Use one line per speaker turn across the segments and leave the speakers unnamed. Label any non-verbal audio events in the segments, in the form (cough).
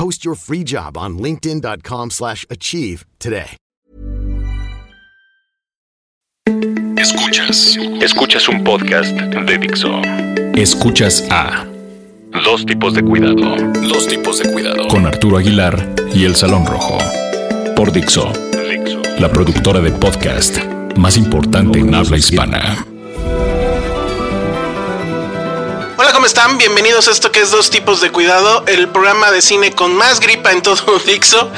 Post your free job on linkedin.com/achieve slash achieve today.
Escuchas. Escuchas un podcast de Dixo. Escuchas a Dos tipos de cuidado. Dos tipos de cuidado. Con Arturo Aguilar y El Salón Rojo. Por Dixo. La productora de podcast más importante en habla hispana.
Están? Bienvenidos a esto que es Dos Tipos de Cuidado, el programa de cine con más gripa en todo (laughs) Dixo.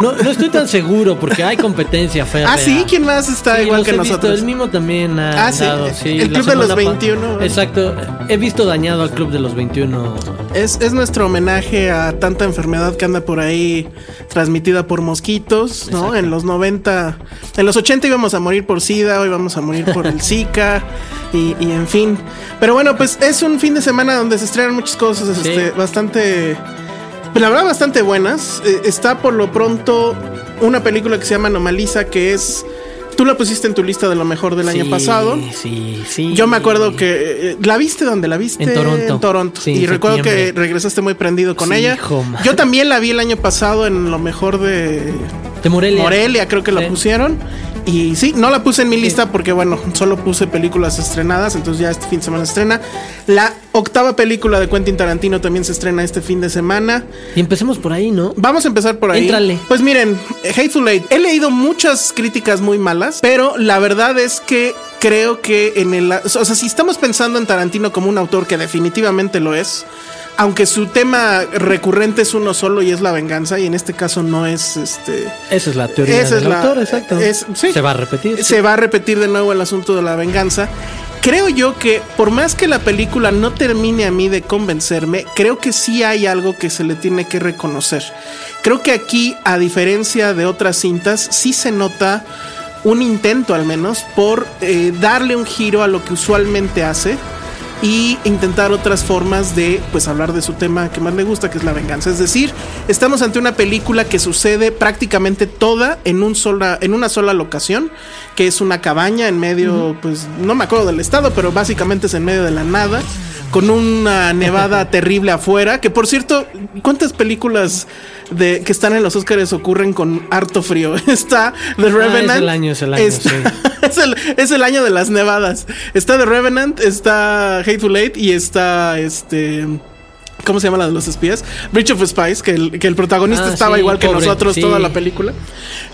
No, no estoy tan seguro porque hay competencia fea.
Ah, sí, ¿quién más está
Sí,
igual que
visto,
nosotros?
el mismo también ha
Ah, sí,
dado, sí,
el Club de los
semana pa-
21.
Exacto. He visto dañado al Club de los 21.
Es, es nuestro homenaje a tanta enfermedad que anda por ahí transmitida por mosquitos, ¿no?
Exacto.
En los 90, en los 80 íbamos a morir por SIDA, hoy vamos a morir por el Zika y, y en fin. Pero bueno, pues es un fin de semana donde se estrenan muchas cosas,
Sí.
este, bastante, la verdad, bastante buenas. Eh, está por lo pronto una película que se llama Anomaliza, que es, tú la pusiste en tu lista de lo mejor del año pasado.
Sí, sí.
Yo me acuerdo que eh, la viste donde la viste
En Toronto.
En Toronto.
Sí,
y
en
recuerdo que regresaste muy prendido con
Sí,
ella. Yo también la vi el año pasado en lo mejor de
De Morelia.
Morelia, creo que la pusieron. Y sí, no la puse en mi lista porque, bueno, solo puse películas estrenadas, entonces ya este fin de semana se estrena. La octava película de Quentin Tarantino también se estrena este fin de semana.
Y empecemos por ahí, ¿no?
Vamos a empezar por ahí. Pues miren, Hateful Eight. He leído muchas críticas muy malas, pero la verdad es que creo que en el. O sea, si estamos pensando en Tarantino como un autor que definitivamente lo es. Aunque su tema recurrente es uno solo y es la venganza, y en este caso no es este.
Esa es la teoría
Esa
del
es la-
autor, exacto.
es- sí.
Se va a repetir.
Se va a repetir de nuevo el asunto de la venganza. Creo yo que por más que la película no termine a mí de convencerme, creo que sí hay algo que se le tiene que reconocer. Creo que aquí, a diferencia de otras cintas, sí se nota un intento al menos por eh, darle un giro a lo que usualmente hace y intentar otras formas de pues hablar de su tema que más le gusta, que es la venganza. Es decir, estamos ante una película que sucede prácticamente toda en un sola en una sola locación, que es una cabaña en medio pues no me acuerdo del estado, pero básicamente es en medio de la nada. Con una nevada (laughs) terrible afuera. Que por cierto, ¿cuántas películas de que están en los Oscars ocurren con harto frío? (laughs) Está The Revenant.
Ah, es el año, es el año,
está-
sí. (laughs)
es, el, es el año de las nevadas. Está The Revenant, está Hateful Eight y está este. ¿Cómo se llama la de los espías? Bridge of Spies, que el, que el protagonista
Ah,
estaba
sí,
igual que
pobre,
nosotros
sí.
toda la película.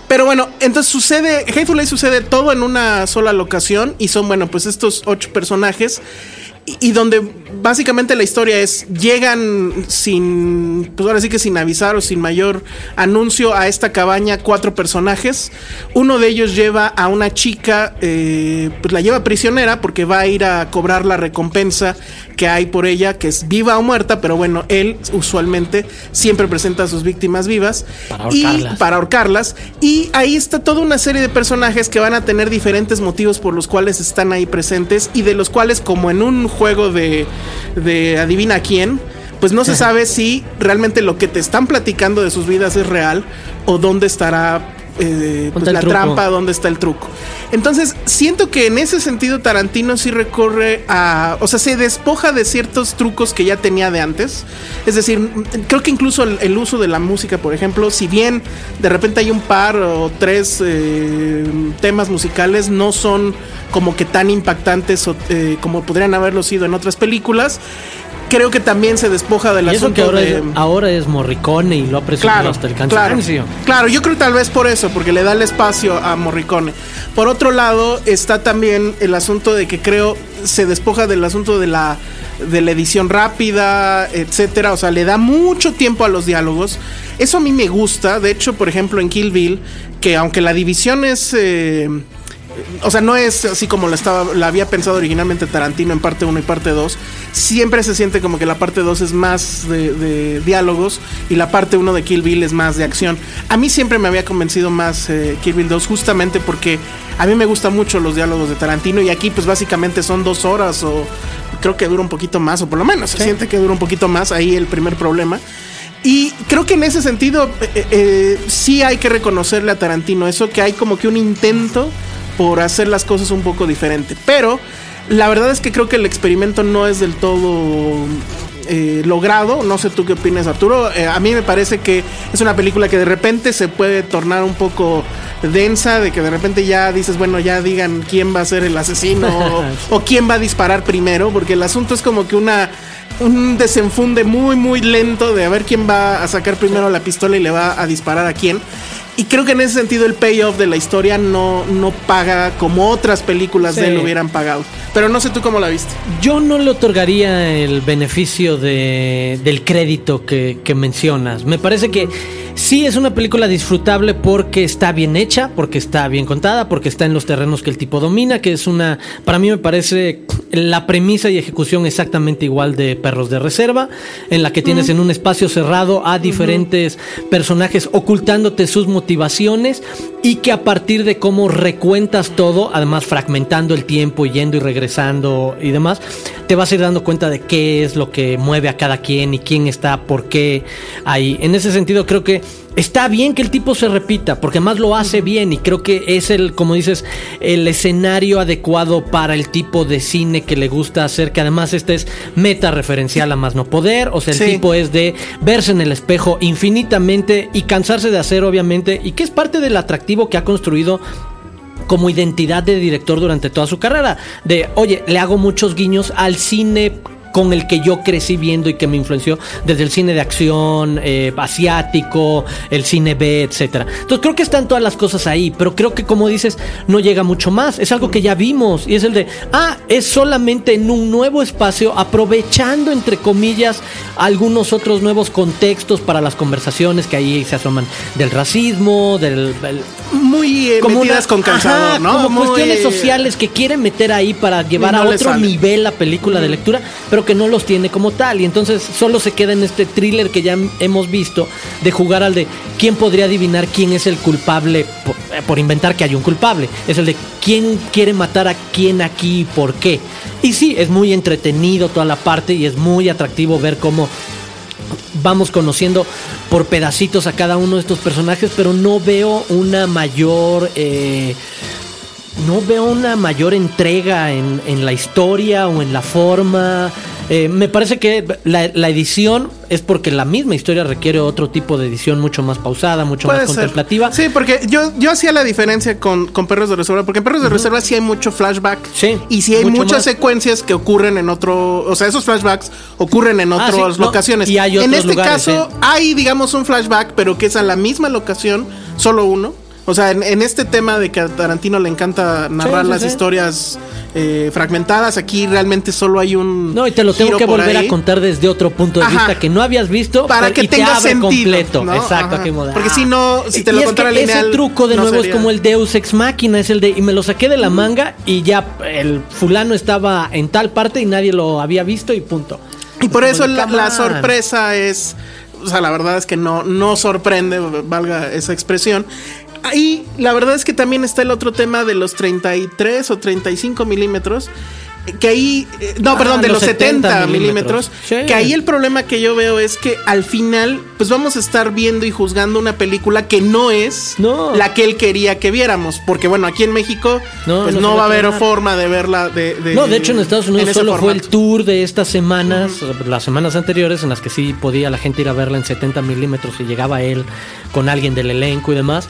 Pero bueno, entonces sucede, Hateful Eight sucede todo en una sola locación y son, bueno, pues estos ocho personajes. Y, y donde básicamente la historia es, llegan sin, pues ahora sí que sin avisar o sin mayor anuncio a esta cabaña cuatro personajes. Uno de ellos lleva a una chica, eh, pues la lleva prisionera porque va a ir a cobrar la recompensa que hay por ella, que es viva o muerta, pero bueno, él usualmente siempre presenta a sus víctimas vivas.
Para
y
ahorcarlas.
para ahorcarlas. Y ahí está toda una serie de personajes que van a tener diferentes motivos por los cuales están ahí presentes y de los cuales, como en un juego de, de adivina quién, pues no se (laughs) sabe si realmente lo que te están platicando de sus vidas es real o dónde estará eh, pues, la trampa, dónde está el truco. Entonces, siento que en ese sentido Tarantino sí recorre a, o sea, se despoja de ciertos trucos que ya tenía de antes. Es decir, creo que incluso el, el uso de la música, por ejemplo, si bien de repente hay un par o tres eh, temas musicales, no son como que tan impactantes o, eh, como podrían haberlo sido en otras películas. Creo que también se despoja del
Y eso que
asunto
ahora,
de...
es, ahora es Morricone y lo ha
Claro,
hasta el cansancio.
claro, yo creo tal vez por eso, porque le da el espacio a Morricone. Por otro lado, está también el asunto de que creo se despoja del asunto de la de la edición rápida, etcétera, o sea, le da mucho tiempo a los diálogos. Eso a mí me gusta, de hecho, por ejemplo, en Kill Bill, que aunque la división es eh, o sea, no es así como la estaba la había pensado originalmente Tarantino en parte 1 y parte 2. Siempre se siente como que la parte 2 es más de, de diálogos y la parte 1 de Kill Bill es más de acción. A mí siempre me había convencido más eh, Kill Bill 2 justamente porque a mí me gustan mucho los diálogos de Tarantino y aquí pues básicamente son dos horas o creo que dura un poquito más o por lo menos se siente que dura un poquito más ahí el primer problema. Y creo que en ese sentido eh, eh, sí hay que reconocerle a Tarantino eso, que hay como que un intento por hacer las cosas un poco diferente. Pero la verdad es que creo que el experimento no es del todo eh, logrado. No sé tú qué opinas, Arturo. Eh, a mí me parece que es una película que de repente se puede tornar un poco densa, de que de repente ya dices, bueno, ya digan quién va a ser el asesino o, (laughs) o quién va a disparar primero, porque el asunto es como que una un desenfunde muy muy lento de a ver quién va a sacar primero la pistola y le va a disparar a quién. Y creo que en ese sentido el payoff de la historia no, no paga como otras películas de
Sí.
él hubieran pagado. Pero no sé tú cómo la viste.
Yo no le otorgaría el beneficio de, del crédito que, que mencionas. Me parece que sí es una película disfrutable porque está bien hecha, porque está bien contada, porque está en los terrenos que el tipo domina, que es una, para mí me parece la premisa y ejecución exactamente igual de Perros de Reserva, en la que tienes en un espacio cerrado a diferentes personajes ocultándote sus motivaciones y que a partir de cómo recuentas todo, además fragmentando el tiempo, yendo y regresando y demás, te vas a ir dando cuenta de qué es lo que mueve a cada quien y quién está, por qué ahí. En ese sentido creo que está bien que el tipo se repita, porque además lo hace bien y creo que es el, como dices, el escenario adecuado para el tipo de cine que le gusta hacer, que además este es meta referencial a más no poder, o sea, el
Sí.
tipo es de verse en el espejo infinitamente y cansarse de hacer, obviamente, y que es parte del atractivo que ha construido como identidad de director durante toda su carrera. De, oye, le hago muchos guiños al cine con el que yo crecí viendo y que me influenció desde el cine de acción eh, asiático, el cine B, etcétera. Entonces creo que están todas las cosas ahí, pero creo que como dices, no llega mucho más. Es algo que ya vimos y es el de, ah, es solamente en un nuevo espacio, aprovechando entre comillas algunos otros nuevos contextos para las conversaciones que ahí se asoman del racismo, del, del-
Muy eh, metidas
una-
con calzador,
ajá,
¿no?
Como
Muy,
cuestiones
eh,
sociales que quieren meter ahí para llevar
no
a otro nivel la película de lectura, pero que no los tiene como tal. Y entonces solo se queda en este thriller que ya hemos visto de jugar al de quién podría adivinar quién es el culpable por, eh, por inventar que hay un culpable. Es el de quién quiere matar a quién aquí y por qué. Y sí, es muy entretenido toda la parte y es muy atractivo ver cómo vamos conociendo por pedacitos a cada uno de estos personajes, pero no veo una mayor... eh, no veo una mayor entrega en, en la historia o en la forma. Eh, me parece que la, la edición es porque la misma historia requiere otro tipo de edición mucho más pausada, mucho
Puede
más
ser.
contemplativa.
Sí, porque yo, yo hacía la diferencia con, con Perros de Reserva, porque en Perros de Reserva sí hay mucho flashback.
Sí,
Y sí hay muchas
más.
secuencias que ocurren en otro. O sea, esos flashbacks ocurren en
Ah,
otras
no,
locaciones.
y hay
en
otros
este
lugares,
caso, hay, digamos, un flashback, pero que es a la misma locación, solo uno. O sea, en, en este tema de que a Tarantino le encanta narrar
sí,
las
sí.
historias eh, fragmentadas, aquí realmente solo hay un.
No, y te lo tengo que volver
ahí.
a contar desde otro punto de
Ajá.
vista que no habías visto
Para
pero-
que
y te
tenga
abre
sentido,
completo.
¿no?
Exacto, como de,
Porque si no, si te lo
Y es
contara lineal,
Ese truco de
no
nuevo es
sería-
como el Deus Ex Machina, es el de y me lo saqué de la manga y ya el fulano estaba en tal parte y nadie lo había visto y punto.
Y por eso la, la sorpresa es, o sea, la verdad es que no, no sorprende, valga esa expresión. Ahí la verdad es que también está el otro tema de los 33 o 35 milímetros. Que ahí, eh, no,
Ah,
perdón, de los
los
70,
70
milímetros.
milímetros. Sí.
Que ahí el problema que yo veo es que al final, pues vamos a estar viendo y juzgando una película que no es
No.
la que él quería que viéramos. Porque bueno, aquí en México,
No,
pues
no va
a haber forma de verla. De, de-
No, de hecho en Estados Unidos solo fue el tour de estas semanas, las semanas anteriores en las que sí podía la gente ir a verla en 70 milímetros y llegaba él con alguien del elenco y demás.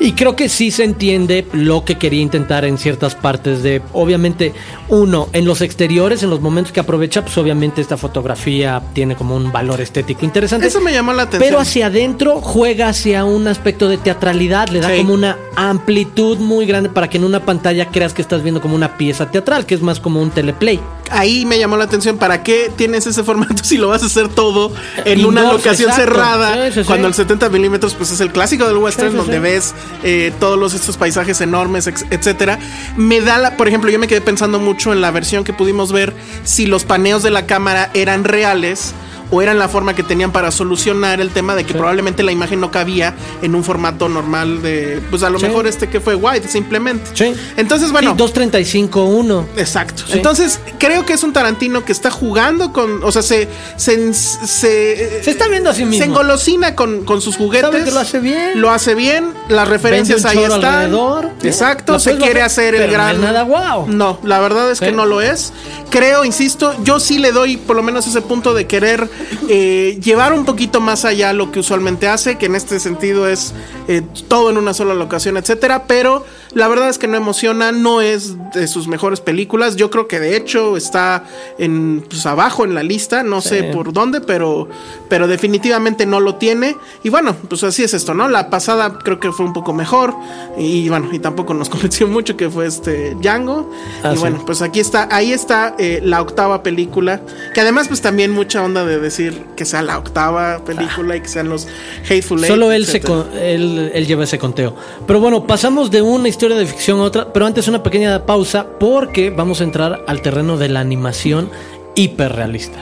Y creo que sí se entiende lo que quería intentar en ciertas partes de, obviamente, uno, en los exteriores, en los momentos que aprovecha, pues obviamente esta fotografía tiene como un valor estético interesante.
Eso me llamó la atención.
Pero hacia adentro juega hacia un aspecto de teatralidad, le da
Sí.
como una amplitud muy grande para que en una pantalla creas que estás viendo como una pieza teatral, que es más como un teleplay.
Ahí me llamó la atención. ¿Para qué tienes ese formato (laughs) si lo vas a hacer todo en una locación
exacto.
cerrada?
Sí, sí, sí.
Cuando el 70 milímetros, pues es el clásico del western, donde ves eh, todos los, estos paisajes enormes, etcétera. Me da la, por ejemplo, yo me quedé pensando mucho en la versión que pudimos ver si los paneos de la cámara eran reales. O eran la forma que tenían para solucionar el tema de que probablemente la imagen no cabía en un formato normal de. Pues a lo
Sí.
mejor este que fue white, simplemente.
Sí.
Entonces, bueno.
Sí, 235-1.
Exacto. Entonces, creo que es un Tarantino que está jugando con. O sea, se. Se, se,
Se está viendo a sí mismo.
Se engolosina con, con sus juguetes.
Sabe que lo hace bien.
Lo hace bien. Las referencias ahí están.
alrededor.
Exacto. Se quiere hacer el
no
gran.
es nada guau.
No, la verdad es que no lo es. Creo, insisto, yo sí le doy por lo menos ese punto de querer (laughs) eh, llevar un poquito más allá lo que usualmente hace, que en este sentido es eh, todo en una sola locación, etcétera. Pero la verdad es que no emociona, no es de sus mejores películas. Yo creo que de hecho está en pues, abajo en la lista, no sé por dónde, pero, pero definitivamente no lo tiene. Y bueno, pues así es esto, ¿no? La pasada creo que fue un poco mejor. Y bueno, y tampoco nos (laughs) convenció mucho que fue este Django.
Ah,
y
sí.
bueno, pues aquí está, ahí está eh, la octava película. Que además, pues también mucha onda de decir que sea la octava película y que sean los Hateful Eight.
Solo él, se con- él, él lleva ese conteo. Pero bueno, pasamos de una historia de ficción a otra, pero antes una pequeña pausa porque vamos a entrar al terreno de la animación hiperrealista.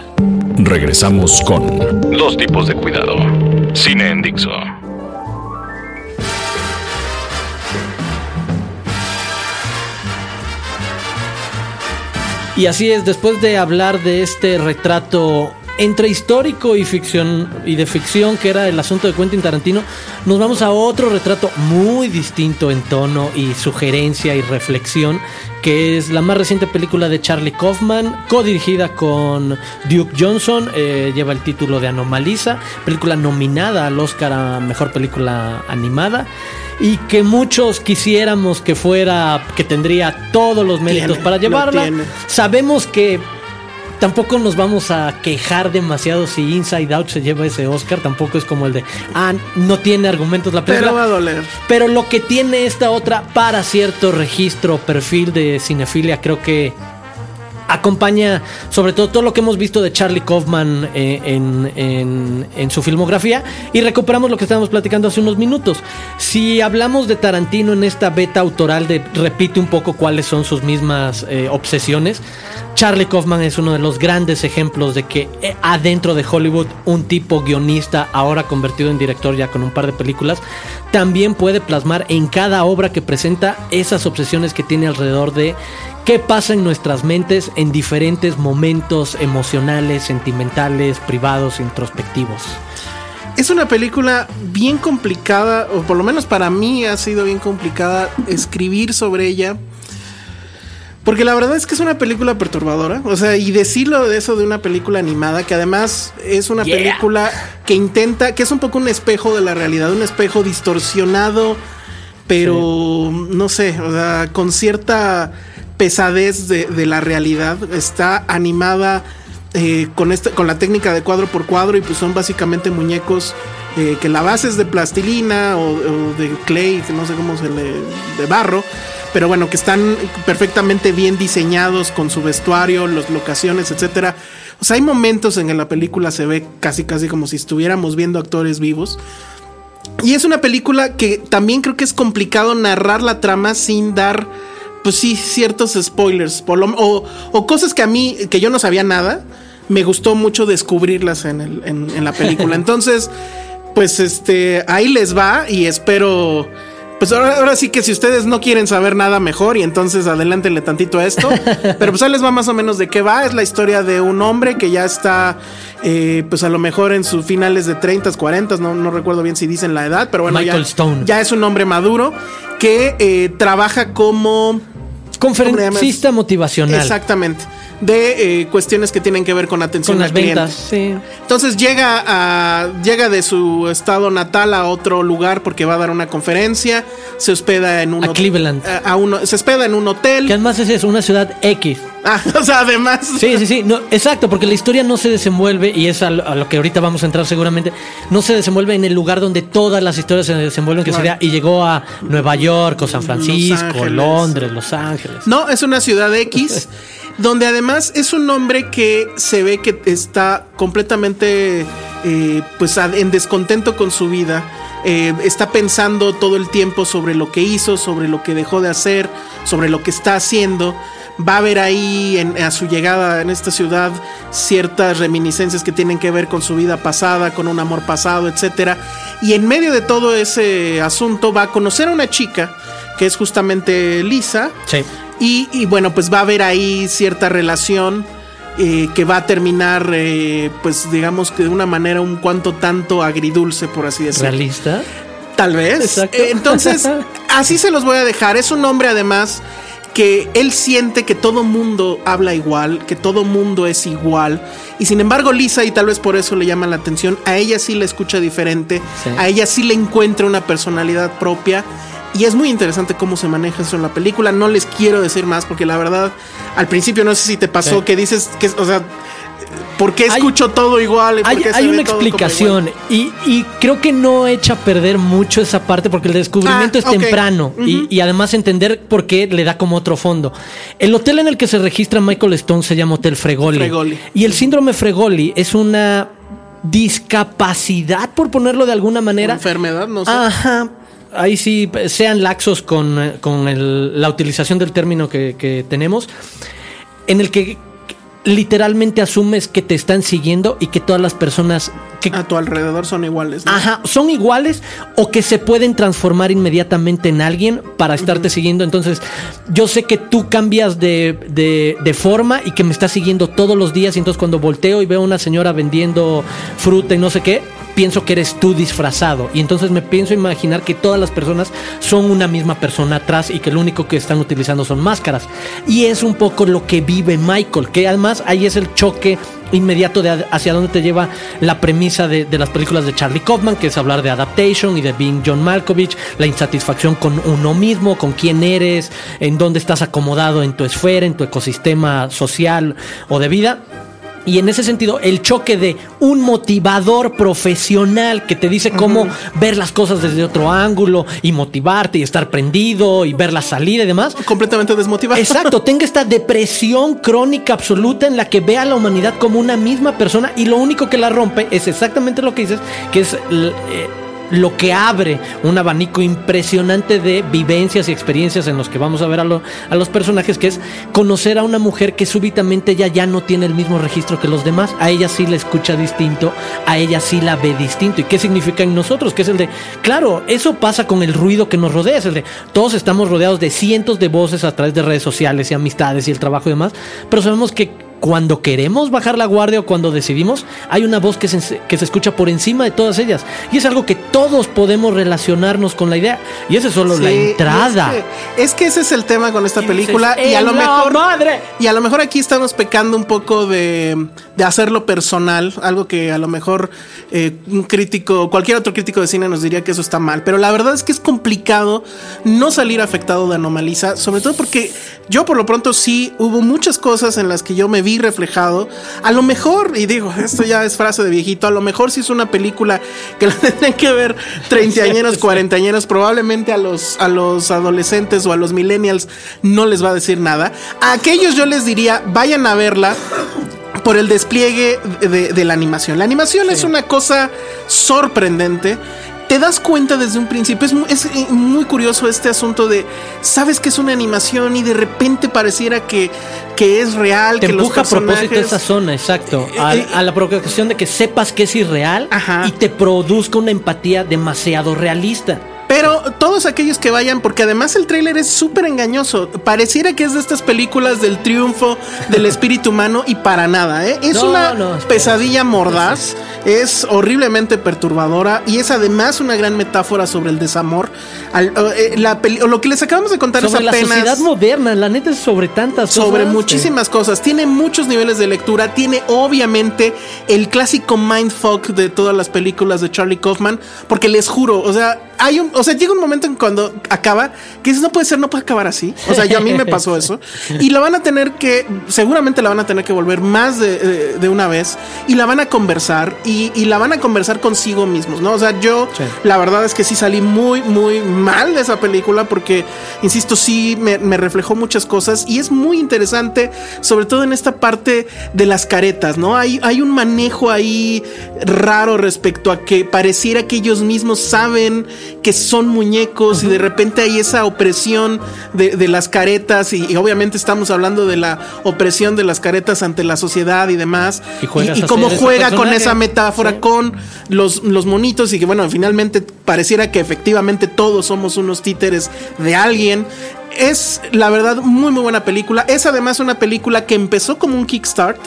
Regresamos con Dos tipos de cuidado. Cine en Dixo.
Y así es, después de hablar de este retrato entre histórico y ficción y de ficción que era el asunto de Quentin Tarantino, nos vamos a otro retrato muy distinto en tono y sugerencia y reflexión, que es la más reciente película de Charlie Kaufman, codirigida con Duke Johnson, eh, lleva el título de Anomalisa, película nominada al Oscar a Mejor Película Animada. Y que muchos quisiéramos que fuera, que tendría todos los méritos
Tiene,
para llevarla. Sabemos que tampoco nos vamos a quejar demasiado si Inside Out se lleva ese Oscar. Tampoco es como el de, ah, no tiene argumentos la película.
Pero va a doler.
Pero lo que tiene esta otra para cierto registro, perfil de cinefilia, creo que acompaña sobre todo todo lo que hemos visto de Charlie Kaufman eh, en, en- su filmografía y recuperamos lo que estábamos platicando hace unos minutos. Si hablamos de Tarantino en esta beta autoral de repite un poco cuáles son sus mismas eh, obsesiones, Charlie Kaufman es uno de los grandes ejemplos de que eh, adentro de Hollywood un tipo guionista ahora convertido en director ya con un par de películas también puede plasmar en cada obra que presenta esas obsesiones que tiene alrededor de qué pasa en nuestras mentes en diferentes momentos emocionales, sentimentales, privados, introspectivos.
Es una película bien complicada, o por lo menos para mí ha sido bien complicada escribir sobre ella. Porque la verdad es que es una película perturbadora. O sea, y decirlo de eso de una película animada, que además es una
Yeah.
película que intenta, que es un poco un espejo de la realidad, un espejo distorsionado, pero no sé, o sea, con cierta pesadez de, la realidad. Está animada eh, con, esta, con la técnica de cuadro por cuadro y pues son básicamente muñecos eh, que la base es de plastilina o, de clay, no sé cómo se le... de barro. Pero bueno, que están perfectamente bien diseñados con su vestuario, las locaciones, etcétera. O sea, hay momentos en que la película se ve casi casi como si estuviéramos viendo actores vivos. Y es una película que también creo que es complicado narrar la trama sin dar, pues sí, ciertos spoilers. por lo- o, o cosas que a mí, que yo no sabía nada, me gustó mucho descubrirlas en, el- en- en la película. (laughs) Entonces, pues este, ahí les va y espero... Pues ahora, ahora sí que si ustedes no quieren saber nada mejor y entonces adelántenle tantito a esto. (laughs) Pero pues ahí les va más o menos de qué va. Es la historia de un hombre que ya está, eh, pues a lo mejor en sus finales de 30, 40, no, no recuerdo bien si dicen la edad, pero bueno,
Michael
ya,
Stone.
ya es un hombre maduro que eh, trabaja como...
Conferencista motivacional.
Exactamente. De eh, cuestiones que tienen que ver con atención
Con
al
las
cliente.
ventas, sí.
Entonces llega a llega de su estado natal a otro lugar porque va a dar una conferencia, se hospeda en un
A Cleveland.
a- a uno, se hospeda en un hotel.
Que además es eso, una ciudad X. (laughs)
Ah, o sea, además
Sí, sí, sí. No, exacto, porque la historia no se desenvuelve, y es a lo, a lo que ahorita vamos a entrar seguramente, no se desenvuelve en el lugar donde todas las historias se desenvuelven, que sería, y llegó a Nueva York, o San Francisco. Londres, Los Ángeles.
No, es una ciudad X, (laughs) donde además es un hombre que se ve que está completamente eh, pues en descontento con su vida. Eh, está pensando todo el tiempo sobre lo que hizo, sobre lo que dejó de hacer, sobre lo que está haciendo. Va a ver ahí en- a su llegada en esta ciudad ciertas reminiscencias que tienen que ver con su vida pasada, con un amor pasado, etcétera. Y en medio de todo ese asunto va a conocer a una chica que es justamente Lisa.
Sí.
Y, y bueno, pues va a haber ahí cierta relación eh, que va a terminar, eh, pues digamos que de una manera un cuanto tanto agridulce, por así decirlo.
Realista.
Tal vez.
Exacto.
Eh, entonces, (laughs) así se los voy a dejar. Es un hombre además que él siente que todo mundo habla igual, que todo mundo es igual. Y sin embargo, Lisa, y tal vez por eso le llama la atención, a ella sí la escucha diferente,
Sí.
a ella sí le encuentra una personalidad propia. Y es muy interesante cómo se maneja eso en la película. No les quiero decir más porque la verdad, al principio no sé si te pasó
Sí.
que dices que, o sea, ¿por qué
Hay-
escucho todo igual?
Hay, hay una explicación y, y creo que no echa a perder mucho esa parte porque el descubrimiento
Ah,
es temprano y, y además entender por qué le da como otro fondo. El hotel en el que se registra Michael Stone se llama Hotel Fregoli.
Fregoli.
Y el síndrome Fregoli es una discapacidad, por ponerlo de alguna manera.
enfermedad, no sé.
Ajá. Ahí sí, sean laxos con, eh, con el- la utilización del término que, que tenemos, en el que literalmente asumes que te están siguiendo y que todas las personas que
a tu alrededor son iguales. ¿no?
Ajá, son iguales o que se pueden transformar inmediatamente en alguien para estarte siguiendo. Entonces, yo sé que tú cambias de, de- de forma y que me estás siguiendo todos los días. Y entonces, cuando volteo y veo a una señora vendiendo fruta y no sé qué, pienso que eres tú disfrazado. Y entonces me pienso imaginar que todas las personas son una misma persona atrás y que lo único que están utilizando son máscaras. Y es un poco lo que vive Michael, que además ahí es el choque inmediato de hacia dónde te lleva la premisa de las películas de Charlie Kaufman, que es hablar de adaptation y de being John Malkovich, la insatisfacción con uno mismo, con quién eres, en dónde estás acomodado en tu esfera, en tu ecosistema social o de vida. Y en ese sentido, el choque de un motivador profesional que te dice cómo ver las cosas desde otro ángulo y motivarte y estar prendido y ver la salida y demás,
Completamente desmotivado.
Exacto, tenga esta depresión crónica absoluta en la que ve a la humanidad como una misma persona y lo único que la rompe es exactamente lo que dices, que es eh, lo que abre un abanico impresionante de vivencias y experiencias en los que vamos a ver a, lo- a los personajes, que es conocer a una mujer que súbitamente ella ya no tiene el mismo registro que los demás, a ella sí la escucha distinto, a ella sí la ve distinto. ¿Y qué significa en nosotros? Que es el de, claro, eso pasa con el ruido que nos rodea, es el de, todos estamos rodeados de cientos de voces a través de redes sociales y amistades y el trabajo y demás, pero sabemos que cuando queremos bajar la guardia o cuando decidimos, hay una voz que se, que se escucha por encima de todas ellas. Y es algo que todos podemos relacionarnos con la idea. Y esa es solo la entrada.
Es que, es que ese es el tema con esta
Y
película.
dices,
y a lo
"¡En la
mejor.
madre!".
Y a lo mejor aquí estamos pecando un poco de, de hacerlo personal. Algo que a lo mejor eh, un crítico, cualquier otro crítico de cine nos diría que eso está mal. Pero la verdad es que es complicado no salir afectado de Anomaliza. Sobre todo porque yo por lo pronto sí hubo muchas cosas en las que yo me vi reflejado. A lo mejor, y digo, (laughs) esto ya es frase de viejito, a lo mejor si es una película que la (laughs) tendrían que ver treintañeros, cuarentañeros, probablemente a los, a los adolescentes o a los millennials no les va a decir nada. A aquellos yo les diría, vayan a verla por el despliegue de, de la animación. La animación es una cosa sorprendente. Te das cuenta desde un principio, es muy, es eh, muy curioso este asunto de, sabes que es una animación y de repente pareciera que, que es real,
Te
que los
empuja a propósito esa zona, exacto. A,
Eh, eh,
a la provocación de que sepas que es irreal
Ajá.
y te produzca una empatía demasiado realista.
Pero todos aquellos que vayan, porque además el tráiler es súper engañoso. Pareciera que es de estas películas del triunfo del (laughs) espíritu humano y para nada, ¿eh? Es una pesadilla mordaz, es horriblemente perturbadora y es además una gran metáfora sobre el desamor. Eh, lo que les acabamos de contar
sobre
es apenas...
la sociedad moderna, la neta es sobre tantas
cosas. Sobre muchísimas cosas. Tiene muchos niveles de lectura, tiene obviamente el clásico mindfuck de todas las películas de Charlie Kaufman, porque les juro, o sea, hay un, o sea, llega un momento en cuando acaba que dices, no puede ser, no puede acabar así. O sea, yo a mí me pasó eso. (laughs) Y la van a tener que, seguramente la van a tener que volver más de, de, una vez y la van a conversar y, y, la van a conversar consigo mismos, ¿no? O sea, yo la verdad es que sí salí muy, muy mal de esa película porque, insisto, sí me, me reflejó muchas cosas y es muy interesante, sobre todo en esta parte de las caretas, ¿no? Hay, hay un manejo ahí raro respecto a que pareciera que ellos mismos saben que son muñecos y de repente hay esa opresión de, las caretas y, obviamente estamos hablando de la opresión de las caretas ante la sociedad y demás. Y, cómo juega con esa metáfora con los, los monitos y que bueno, finalmente pareciera que efectivamente todos somos unos títeres de alguien. Es la verdad muy muy buena película. Es además una película que empezó como un kickstart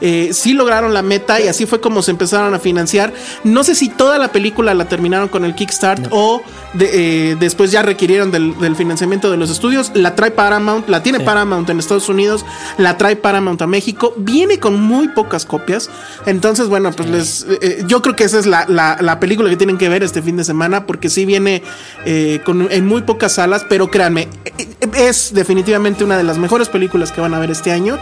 eh, sí lograron la meta y así fue como se empezaron a financiar. No sé si toda la película la terminaron con el Kickstart o eh, después ya requirieron del, financiamiento de los estudios. La trae Paramount, la tiene Paramount en Estados Unidos, la trae Paramount a México. Viene con muy pocas copias. Entonces, bueno, pues les, eh, yo creo que esa es la, película que tienen que ver este fin de semana porque sí viene en muy pocas salas, pero créanme, es definitivamente una de las mejores películas que van a ver este año.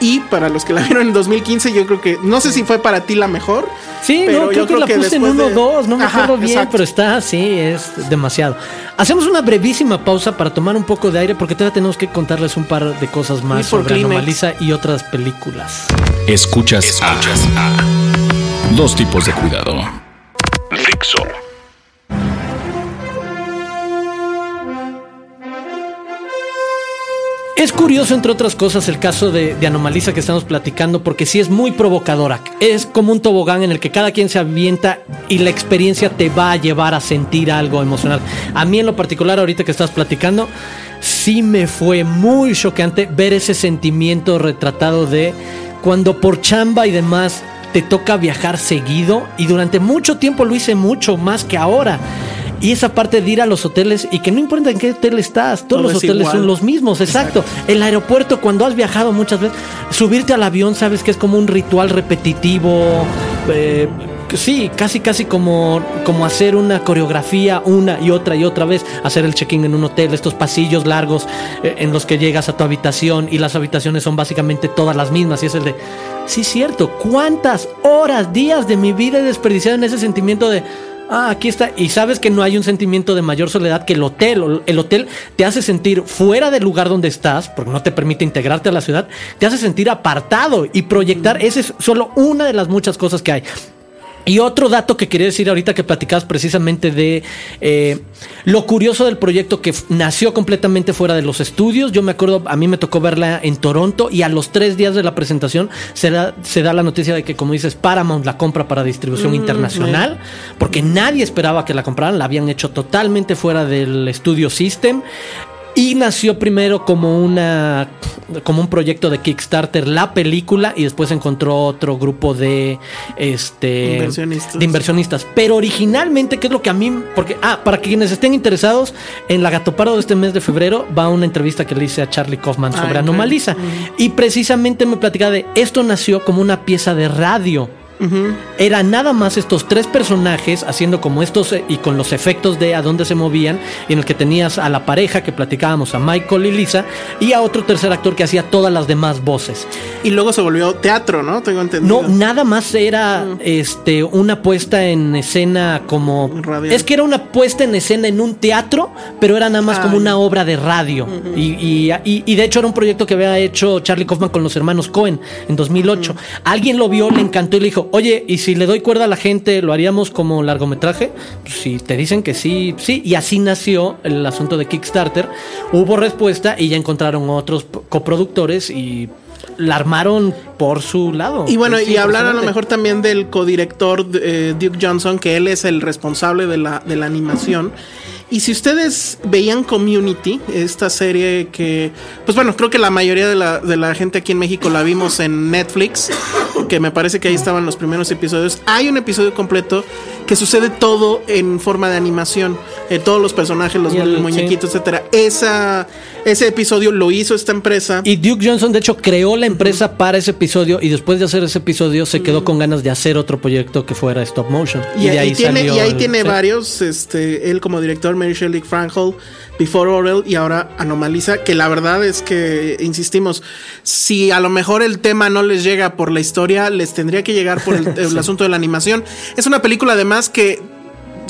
Y para los que la vieron en 2015, yo creo que, no sé si fue para ti la mejor.
Sí, pero no, creo yo que la puse en 1 o 2, no me acuerdo bien, pero está, sí, es demasiado. Hacemos una brevísima pausa para tomar un poco de aire porque todavía tenemos que contarles un par de cosas más sobre Anomalisa y otras películas.
Escuchas, Escuchas a, Dos tipos de cuidado. Fixo.
Es curioso, entre otras cosas, el caso de, Anomaliza que estamos platicando, porque sí es muy provocadora. Es como un tobogán en el que cada quien se avienta y la experiencia te va a llevar a sentir algo emocional. A mí, en lo particular, ahorita que estás platicando, sí me fue muy choqueante ver ese sentimiento retratado de cuando por chamba y demás te toca viajar seguido y durante mucho tiempo lo hice mucho más que ahora. Y esa parte de ir a los hoteles y que no importa en qué hotel estás, todos los hoteles son los mismos, exacto. El aeropuerto, cuando has viajado muchas veces, subirte al avión, sabes que es como un ritual repetitivo. Eh, sí, casi casi como, como hacer una coreografía una y otra y otra vez, hacer el check-in en un hotel, estos pasillos largos eh, en los que llegas a tu habitación y las habitaciones son básicamente todas las mismas y es el de, sí, cierto, ¿cuántas horas, días de mi vida he desperdiciado en ese sentimiento de ah, aquí está. Y sabes que no hay un sentimiento de mayor soledad que el hotel. El hotel te hace sentir fuera del lugar donde estás, porque no te permite integrarte a la ciudad, te hace sentir apartado y proyectar. Esa es solo una de las muchas cosas que hay. Y otro dato que quería decir ahorita que platicabas precisamente de eh, lo curioso del proyecto que nació completamente fuera de los estudios. Yo me acuerdo, a mí me tocó verla en Toronto y a los tres días de la presentación se da, se da la noticia de que, como dices, Paramount la compra para distribución mm, internacional, porque nadie esperaba que la compraran, la habían hecho totalmente fuera del estudio System. Y nació primero como una como un proyecto de Kickstarter la película y después encontró otro grupo de este
inversionistas.
de inversionistas. Pero originalmente, ¿qué es lo que a mí porque ah, para quienes estén interesados, en la Gatoparo de este mes de febrero va una entrevista que le hice a Charlie Kaufman sobre Anomaliza y precisamente me platicaba de esto nació como una pieza de radio era nada más estos tres personajes haciendo como estos eh, y con los efectos de a dónde se movían, en el que tenías a la pareja que platicábamos, a Michael y Lisa, y a otro tercer actor que hacía todas las demás voces.
Y luego se volvió teatro, ¿no? Tengo entendido.
No, nada más era este una puesta en escena como. Es que era una puesta en escena en un teatro, pero era nada más como una obra de radio. y, y, de hecho era un proyecto que había hecho Charlie Kaufman con los hermanos Cohen en 2008. Alguien lo vio, le encantó y le dijo, oye, ¿y si le doy cuerda a la gente, lo haríamos como largometraje? Pues si te dicen que sí, sí. Y así nació el asunto de Kickstarter. Hubo respuesta y ya encontraron otros coproductores y la armaron por su lado.
Y bueno,
Sí,
y hablar a lo mejor también del codirector eh, Duke Johnson, que él es el responsable de la, de la animación. Y si ustedes veían Community, esta serie que, pues bueno, creo que la mayoría de la, de la gente aquí en México la vimos en Netflix, que me parece que ahí estaban los primeros episodios. Hay un episodio completo que sucede todo en forma de animación. Eh, todos los personajes, los
el-
muñequitos, etcétera. Esa, ese episodio lo hizo esta empresa.
Y Duke Johnson, de hecho, creó la empresa para ese episodio y después de hacer ese episodio se quedó con ganas de hacer otro proyecto que fuera stop motion.
Y,
de ahí
tiene,
salió
y ahí
el-
tiene
sí.
varios, este, él como director, Mary Shelley Frankel, Before Orwell y ahora Anomaliza, que la verdad es que, insistimos, si a lo mejor el tema no les llega por la historia, les tendría que llegar por el, (laughs) el asunto de la animación. Es una película además que,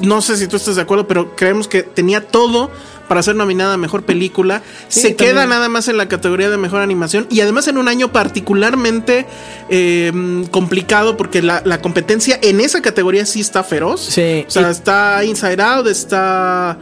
no sé si tú estás de acuerdo, pero creemos que tenía todo para ser nominada a Mejor Película.
Sí,
Se queda nada más en la categoría de Mejor Animación y además en un año particularmente eh, complicado porque la, la competencia en esa categoría sí está feroz.
Sí,
O sea,
y-
está Inside Out, está...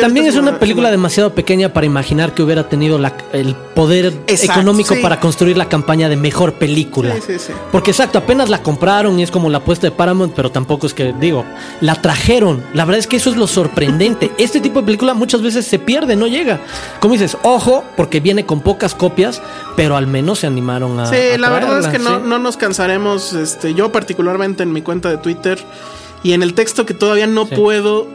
También es una película demasiado pequeña para imaginar que hubiera tenido la- el poder
Exacto,
económico
sí.
para construir la campaña de mejor película.
Sí, sí, sí.
Porque exacto, apenas la compraron y es como la apuesta de Paramount, pero tampoco es que, digo, la trajeron. La verdad es que eso es lo sorprendente. (laughs) Este tipo de película muchas veces se pierde, no llega. Como dices, ojo, porque viene con pocas copias, pero al menos se animaron a.
Sí,
a
la verdad es que no, nos cansaremos, este, yo particularmente en mi cuenta de Twitter y en el texto que todavía no
Sí.
puedo,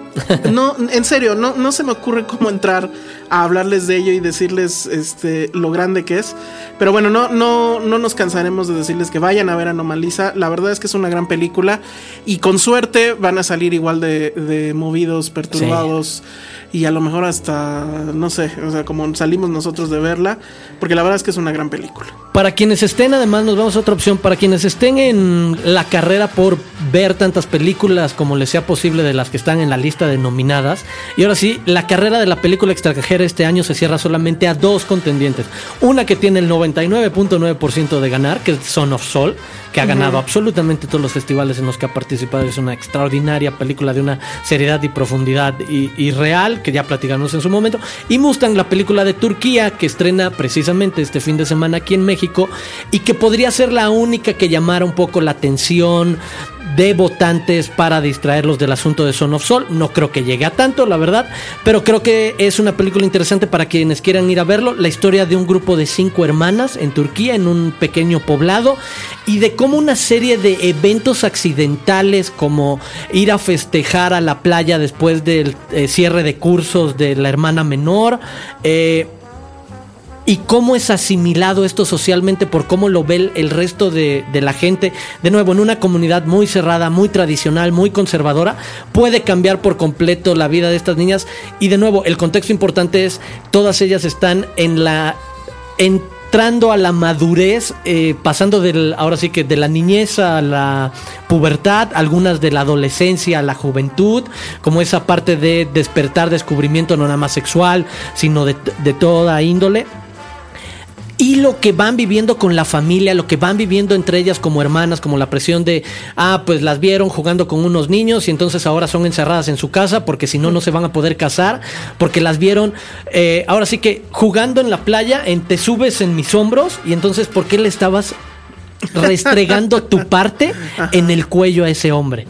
no, en serio, no, no se me ocurre cómo entrar a hablarles de ello y decirles este, lo grande que es. Pero bueno, no, no, no nos cansaremos de decirles que vayan a ver Anomaliza. La verdad es que es una gran película y con suerte van a salir igual de, de movidos, perturbados y a lo mejor hasta, no sé, o sea, como salimos nosotros de verla, porque la verdad es que es una gran película.
Para quienes estén, además, nos vamos a otra opción. Para quienes estén en la carrera por ver tantas películas como les sea posible de las que están en la lista de nominadas. Y ahora sí, la carrera de la película extranjera este año se cierra solamente a dos contendientes. Una que tiene el 99.9% de ganar, que es Son of Soul, que ha ganado absolutamente todos los festivales en los que ha participado. Es una extraordinaria película de una seriedad y profundidad y, y real, que ya platicamos en su momento. Y Mustang, la película de Turquía, que estrena precisamente este fin de semana aquí en México y que podría ser la única que llamara un poco la atención de votantes para distraerlos del asunto de Son of Soul. No creo que llegue a tanto, la verdad, pero creo que es una película interesante para quienes quieran ir a verlo. La historia de un grupo de cinco hermanas en Turquía, en un pequeño poblado, y de cómo una serie de eventos accidentales, como ir a festejar a la playa después del eh, cierre de cursos de la hermana menor, eh, y cómo es asimilado esto socialmente por cómo lo ve el, resto de, de la gente. De nuevo, en una comunidad muy cerrada, muy tradicional, muy conservadora, puede cambiar por completo la vida de estas niñas. Y de nuevo, el contexto importante es, todas ellas están en la... entrando a la madurez, eh, pasando del, ahora sí que de la niñez a la pubertad, algunas de la adolescencia a la juventud, como esa parte de despertar, descubrimiento no nada más sexual, sino de, de toda índole y lo que van viviendo con la familia, lo que van viviendo entre ellas como hermanas, como la presión de, ah, pues las vieron jugando con unos niños y entonces ahora son encerradas en su casa porque si no, no se van a poder casar, porque las vieron, eh, ahora sí que jugando en la playa, te subes en mis hombros y entonces, ¿por qué le estabas restregando tu parte en el cuello a ese hombre?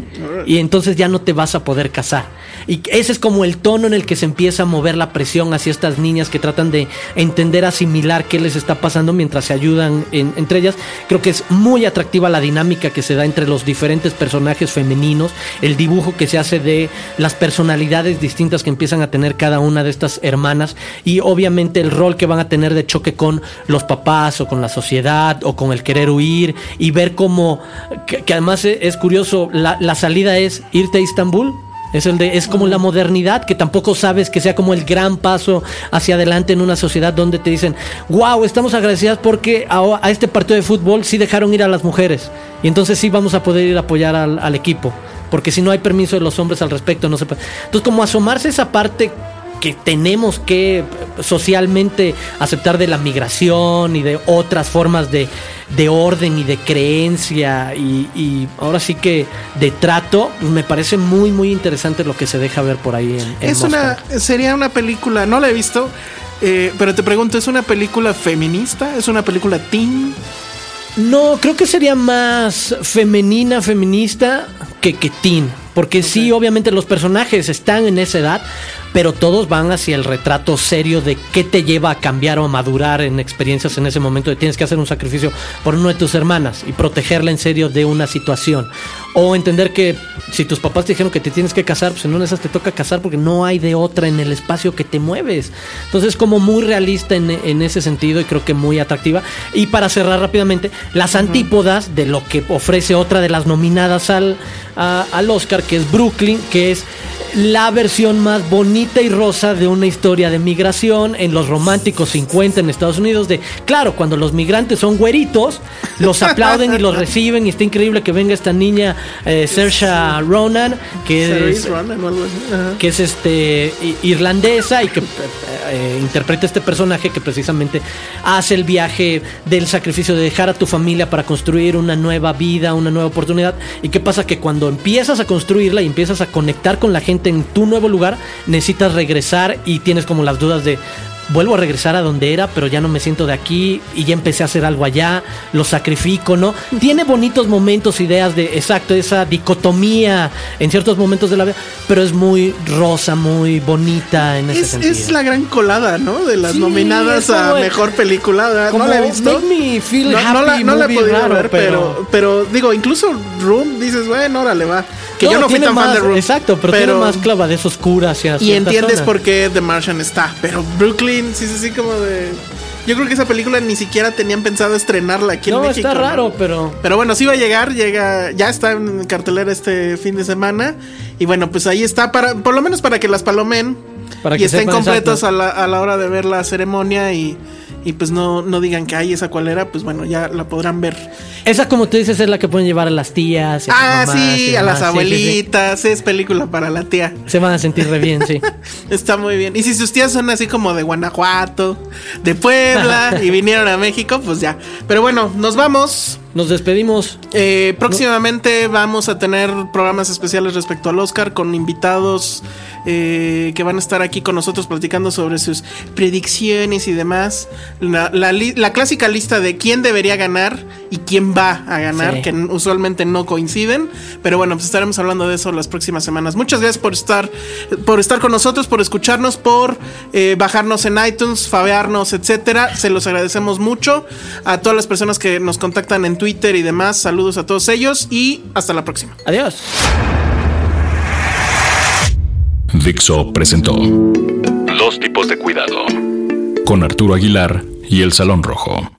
Y entonces ya no te vas a poder casar. Y ese es como el tono en el que se empieza a mover la presión hacia estas niñas que tratan de entender, asimilar qué les está pasando mientras se ayudan en- entre ellas. Creo que es muy atractiva la dinámica que se da entre los diferentes personajes femeninos, el dibujo que se hace de las personalidades distintas que empiezan a tener cada una de estas hermanas y obviamente el rol que van a tener de choque con los papás o con la sociedad o con el querer huir y ver cómo, que, que además es, es curioso, la, la salida es irte a Istambul. Es, el de, es como la modernidad, que tampoco sabes que sea como el gran paso hacia adelante en una sociedad donde te dicen, wow, estamos agradecidas porque a, a este partido de fútbol sí dejaron ir a las mujeres. Y entonces sí vamos a poder ir a apoyar al, al equipo. Porque si no hay permiso de los hombres al respecto, no se puede. Entonces, como asomarse esa parte que tenemos que socialmente aceptar de la migración y de otras formas de, de orden y de creencia y, y ahora sí que de trato, me parece muy muy interesante lo que se deja ver por ahí en, en
Es una, sería una película, no la he visto, Eh, pero te pregunto, ¿es una película feminista? ¿Es una película teen?
No, creo que sería más femenina, feminista que que teen. Porque sí, obviamente los personajes están en esa edad, pero todos van hacia el retrato serio de qué te lleva a cambiar o a madurar en experiencias en ese momento de tienes que hacer un sacrificio por una de tus hermanas y protegerla en serio de una situación. O entender que si tus papás te dijeron que te tienes que casar, pues en una de esas te toca casar porque no hay de otra en el espacio que te mueves. Entonces, como muy realista en, en ese sentido y creo que muy atractiva. Y para cerrar rápidamente, las antípodas de lo que ofrece otra de las nominadas al, a- al Oscar, que es Brooklyn, que es la versión más bonita y rosa de una historia de migración en los románticos 50 en Estados Unidos. De claro, cuando los migrantes son güeritos, los aplauden y los (laughs) reciben. Y está increíble que venga esta niña, eh, Saoirse Ronan, que es,
Ronan
que es este irlandesa y que eh, eh, interpreta este personaje que precisamente hace el viaje del sacrificio de dejar a tu familia para construir una nueva vida, una nueva oportunidad. ¿Y qué pasa? Que cuando empiezas a construirla y empiezas a conectar con la gente en tu nuevo lugar, necesitas regresar y tienes como las dudas de vuelvo a regresar a donde era, pero ya no me siento de aquí y ya empecé a hacer algo allá, lo sacrifico, ¿no? Tiene bonitos momentos, ideas de, exacto, esa dicotomía en ciertos momentos de la vida, pero es muy rosa, muy bonita en ese
Es,
sentido.
es la gran colada, ¿no? De las
Sí,
nominadas a mejor película. no la he visto.
Make Me Feel
no, no la,
Happy
no la he podido
raro,
ver, pero, pero digo, incluso Room dices, bueno, órale, va. Que
No,
yo no fui tan fan
más-
de Room.
Exacto, pero, tiene más clavadez oscura hacia
Y entiendes por qué The Martian está. Pero Brooklyn, sí, sí, sí, como de. Yo creo que esa película ni siquiera tenían pensado estrenarla aquí en
No,
México.
está
¿no?
raro, pero...
Pero bueno, sí va a llegar, llega, ya está en cartelera este fin de semana. Y bueno, pues ahí está, para, por lo menos para que las palomen
Para
y
que
estén completos a la, a la hora de ver la ceremonia y, y pues no, no digan que hay esa cual era, pues bueno, ya la podrán ver.
Esa, como tú dices, es la que pueden llevar a las tías. y a
Ah,
mamás
sí,
y
a las
Sí, sí, sí.
abuelitas, es película para la tía.
Se van a sentir re bien, sí. (laughs)
Está muy bien. Y si sus tías son así como de Guanajuato, de Puebla (laughs) y vinieron a México, pues ya. Pero bueno, nos vamos.
Nos despedimos.
Eh, próximamente vamos a tener programas especiales respecto al Oscar con invitados eh, que van a estar aquí con nosotros platicando sobre sus predicciones y demás. La, la clásica lista de quién debería ganar y quién va a ganar,
Sí.
que usualmente no coinciden. Pero bueno, pues estaremos hablando de eso las próximas semanas. Muchas gracias por estar, por estar con nosotros, por escucharnos, por eh, bajarnos en iTunes, fabearnos, etcétera. Se los agradecemos mucho a todas las personas que nos contactan en Twitter y demás. Saludos a todos ellos y hasta la próxima.
Adiós.
Dixo presentó Dos tipos de cuidado con Arturo Aguilar y El Salón Rojo.